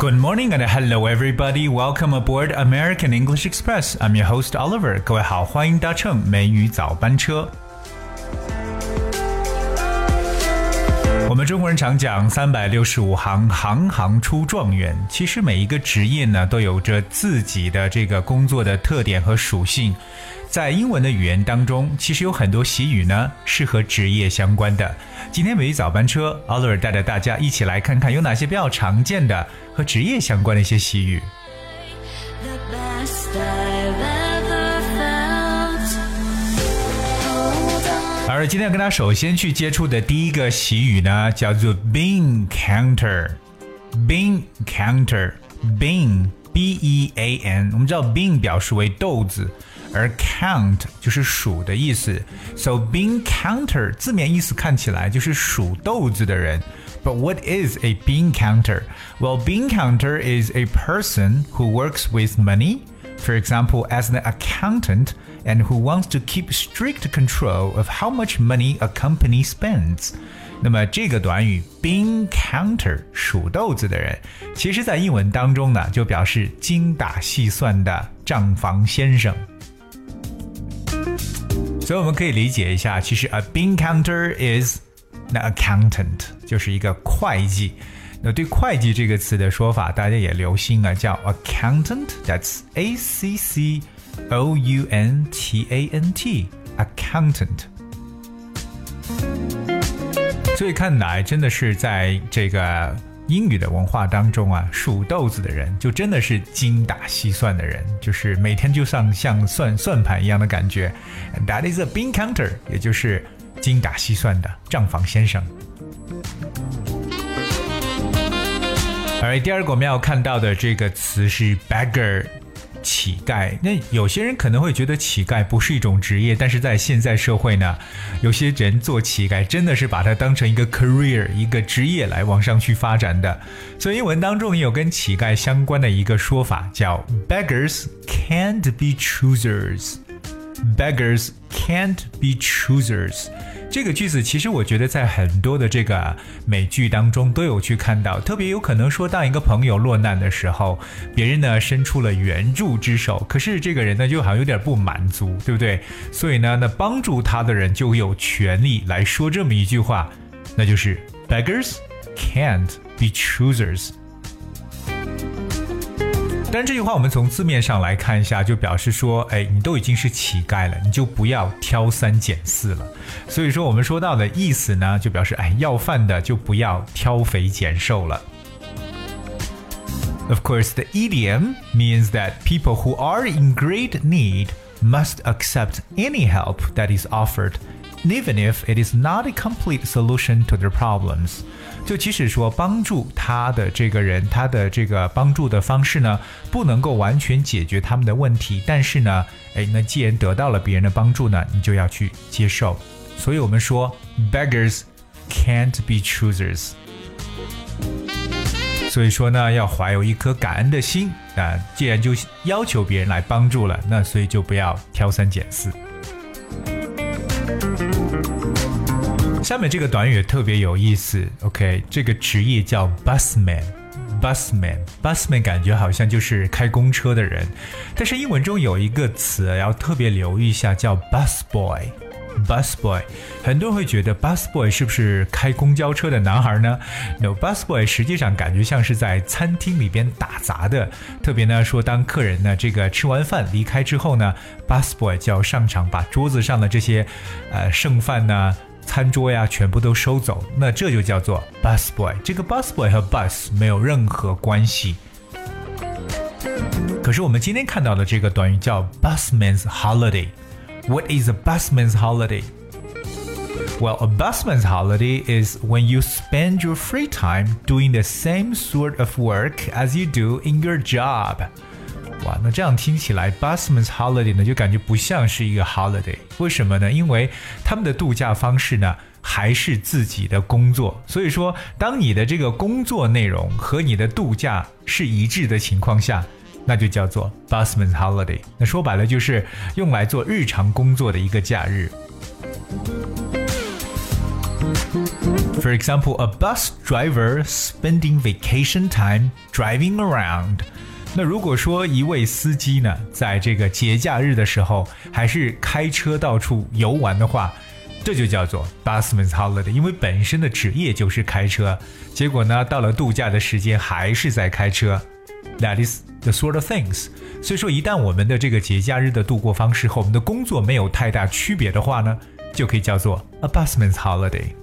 Good morning and hello everybody. Welcome aboard American English Express. I'm your host Oliver. 各位好，欢迎搭乘美语早班车。我们中国人常讲三百六十五行，行行出状元。其实每一个职业呢，都有着自己的这个工作的特点和属性。在英文的语言当中，其实有很多习语呢是和职业相关的。今天美语早班车，Oliver 带着大家一起来看看有哪些比较常见的和职业相关的一些习语。而今天要跟大家首先去接触的第一个习语呢，叫做 bean counter。bean counter，bean b e a n，我们知道 bean 表示为豆子。而 count 就是数的意思，so bean counter 字面意思看起来就是数豆子的人。But what is a bean counter? Well, bean counter is a person who works with money, for example, as an accountant, and who wants to keep strict control of how much money a company spends. 那么这个短语 bean counter 数豆子的人，其实在英文当中呢，就表示精打细算的账房先生。所以我们可以理解一下，其实 a bean counter is an accountant，就是一个会计。那对会计这个词的说法，大家也留心啊，叫 accountant，that's a c c O u n t a n t，accountant。所以看来真的是在这个。英语的文化当中啊，数豆子的人就真的是精打细算的人，就是每天就像像算算盘一样的感觉。That is a bean counter，也就是精打细算的账房先生。而第二个我们要看到的这个词是 beggar。乞丐，那有些人可能会觉得乞丐不是一种职业，但是在现在社会呢，有些人做乞丐真的是把它当成一个 career，一个职业来往上去发展的。所以英文当中也有跟乞丐相关的一个说法，叫 beggars can't be choosers。Beggars can't be choosers。这个句子其实我觉得在很多的这个美剧当中都有去看到，特别有可能说，当一个朋友落难的时候，别人呢伸出了援助之手，可是这个人呢就好像有点不满足，对不对？所以呢，那帮助他的人就有权利来说这么一句话，那就是 beggars can't be choosers。但这句话我们从字面上来看一下，就表示说，哎，你都已经是乞丐了，你就不要挑三拣四了。所以说我们说到的意思呢，就表示，哎，要饭的就不要挑肥拣瘦了。Of course, the idiom means that people who are in great need must accept any help that is offered even if it is not a complete solution to their problems。就即使说帮助他的这个人，他的这个帮助的方式呢，不能够完全解决他们的问题，但是呢，哎，那既然得到了别人的帮助呢，你就要去接受。所以我们说，beggars can't be choosers。所以说呢，要怀有一颗感恩的心啊，既然就要求别人来帮助了，那所以就不要挑三拣四。下面这个短语特别有意思，OK，这个职业叫 busman，busman，busman，感觉好像就是开公车的人，但是英文中有一个词要特别留意一下，叫 busboy，busboy，很多人会觉得 busboy 是不是开公交车的男孩呢？No，busboy 实际上感觉像是在餐厅里边打杂的，特别呢说当客人呢这个吃完饭离开之后呢，busboy 就要上场把桌子上的这些呃剩饭呢。餐桌呀，全部都收走，那这就叫做 busboy。这个 busboy 和 bus 没有任何关系。可是我们今天看到的这个短语叫 busman's holiday。What is a busman's holiday? Well, a busman's holiday is when you spend your free time doing the same sort of work as you do in your job. 哇，那这样听起来，busman's holiday 呢就感觉不像是一个 holiday，为什么呢？因为他们的度假方式呢还是自己的工作，所以说，当你的这个工作内容和你的度假是一致的情况下，那就叫做 busman's holiday。那说白了就是用来做日常工作的一个假日。 For example, a bus driver spending vacation time driving around. 那如果说一位司机呢，在这个节假日的时候还是开车到处游玩的话，这就叫做 busman's holiday，因为本身的职业就是开车，结果呢，到了度假的时间还是在开车。That is the sort of things。所以说，一旦我们的这个节假日的度过方式和我们的工作没有太大区别的话呢，就可以叫做 a busman's holiday。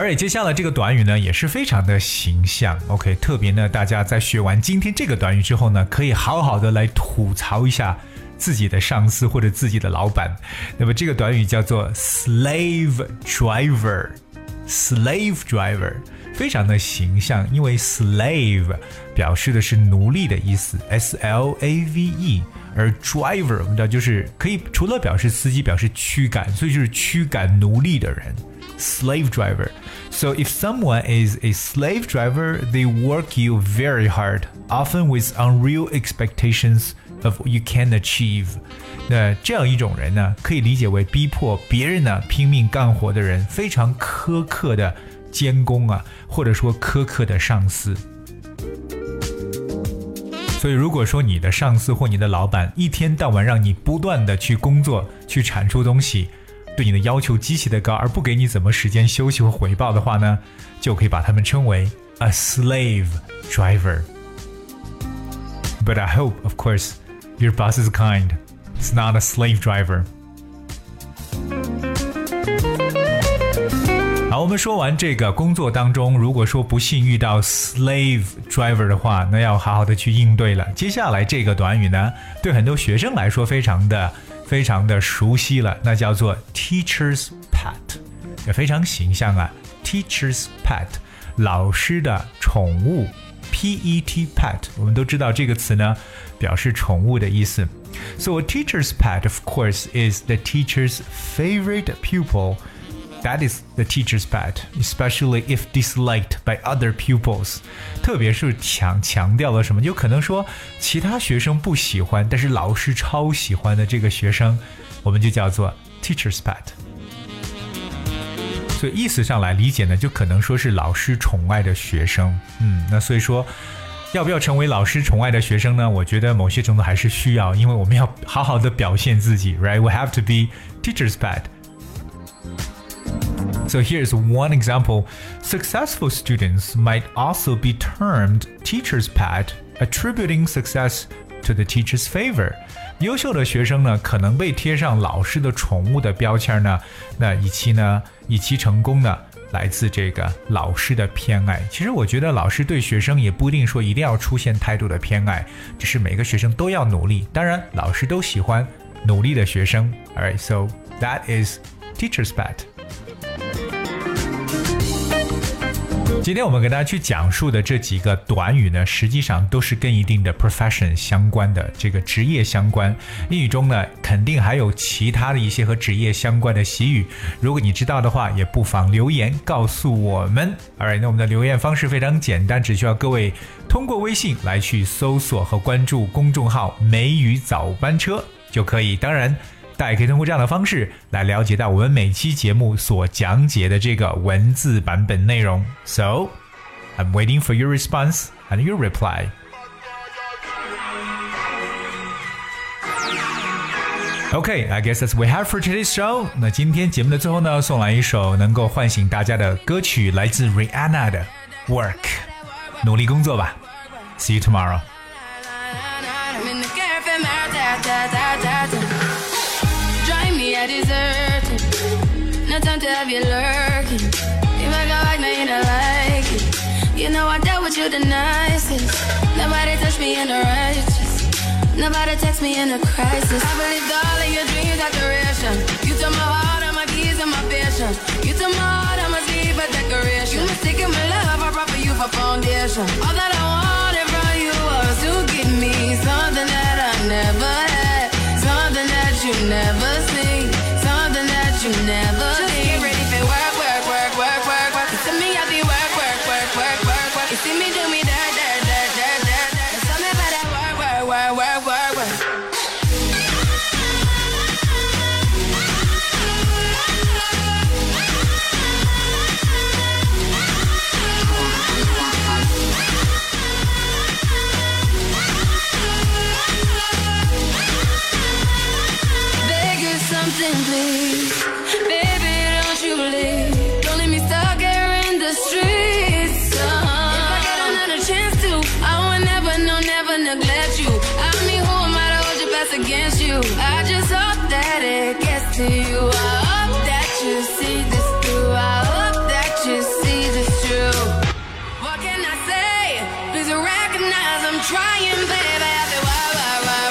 而且接下来这个短语呢，也是非常的形象。OK，特别呢，大家在学完今天这个短语之后呢，可以好好的来吐槽一下自己的上司或者自己的老板。那么这个短语叫做 slave driver，slave driver 非常的形象，因为 slave 表示的是奴隶的意思，S L A V E，而 driver 我们知道就是可以除了表示司机，表示驱赶，所以就是驱赶奴隶的人。slave driver. So if someone is a slave driver, they work you very hard, often with unreal expectations of what you can achieve. 那这样一种人呢，可以理解为逼迫别人呢拼命干活的人，非常苛刻的监工啊，或者说苛刻的上司。所以，如果说你的上司或你的老板一天到晚让你不断的去工作，去产出东西， 对你的要求极其的高，而不给你怎么时间休息和回报的话呢，就可以把他们称为 a slave driver. But I hope, of course, your boss is kind. It's not a slave driver. 好，我们说完这个工作当中，如果说不幸遇到 slave driver 的话，那要好好的去应对了。接下来这个短语呢，对很多学生来说非常的。非常的熟悉了，那叫做 teacher's pet，也非常形象啊。teacher's pet，老师的宠物，P-E-T pet，我们都知道这个词呢，表示宠物的意思。So a teacher's pet, of course, is the teacher's favorite pupil. That is the teacher's pet, especially if disliked by other pupils。特别是强强调了什么？有可能说其他学生不喜欢，但是老师超喜欢的这个学生，我们就叫做 teacher's pet。所以意思上来理解呢，就可能说是老师宠爱的学生。嗯，那所以说要不要成为老师宠爱的学生呢？我觉得某些程度还是需要，因为我们要好好的表现自己，right? We have to be teacher's pet。So here's one example. Successful students might also be termed teacher's pet, attributing success to the teacher's favor. 优秀的学生呢，可能被贴上老师的宠物的标签呢。那以其呢，以其成功呢，来自这个老师的偏爱。其实我觉得老师对学生也不一定说一定要出现态度的偏爱，只是每个学生都要努力。当然，老师都喜欢努力的学生。Alright, so that is teacher's pet. 今天我们给大家去讲述的这几个短语呢，实际上都是跟一定的 profession 相关的，这个职业相关。英语中呢，肯定还有其他的一些和职业相关的习语。如果你知道的话，也不妨留言告诉我们。Alright，那我们的留言方式非常简单，只需要各位通过微信来去搜索和关注公众号“美语早班车”就可以。当然。大家可以通过这样的方式来了解到我们每期节目所讲解的这个文字版本内容。So, I'm waiting for your response and your reply. Okay, I guess that's we have for today's show. 那今天节目的最后呢，送来一首能够唤醒大家的歌曲，来自 Rihanna 的《Work》，努力工作吧。See you tomorrow. To have you lurking. You make a like, now you don't like it. You know I dealt with you the nicest. Nobody touched me in the righteous. Nobody text me in a crisis. I believed all of your dreams are duration. You took my heart, all my keys, and my passion. You took my heart, I must leave a decoration. You mistaken my love, I brought for you for foundation. All that I wanted from you was to give me something against you? I just hope that it gets to you. I hope that you see this through. I hope that you see this through. What can I say? Please recognize I'm trying, baby. I feel why, why, why,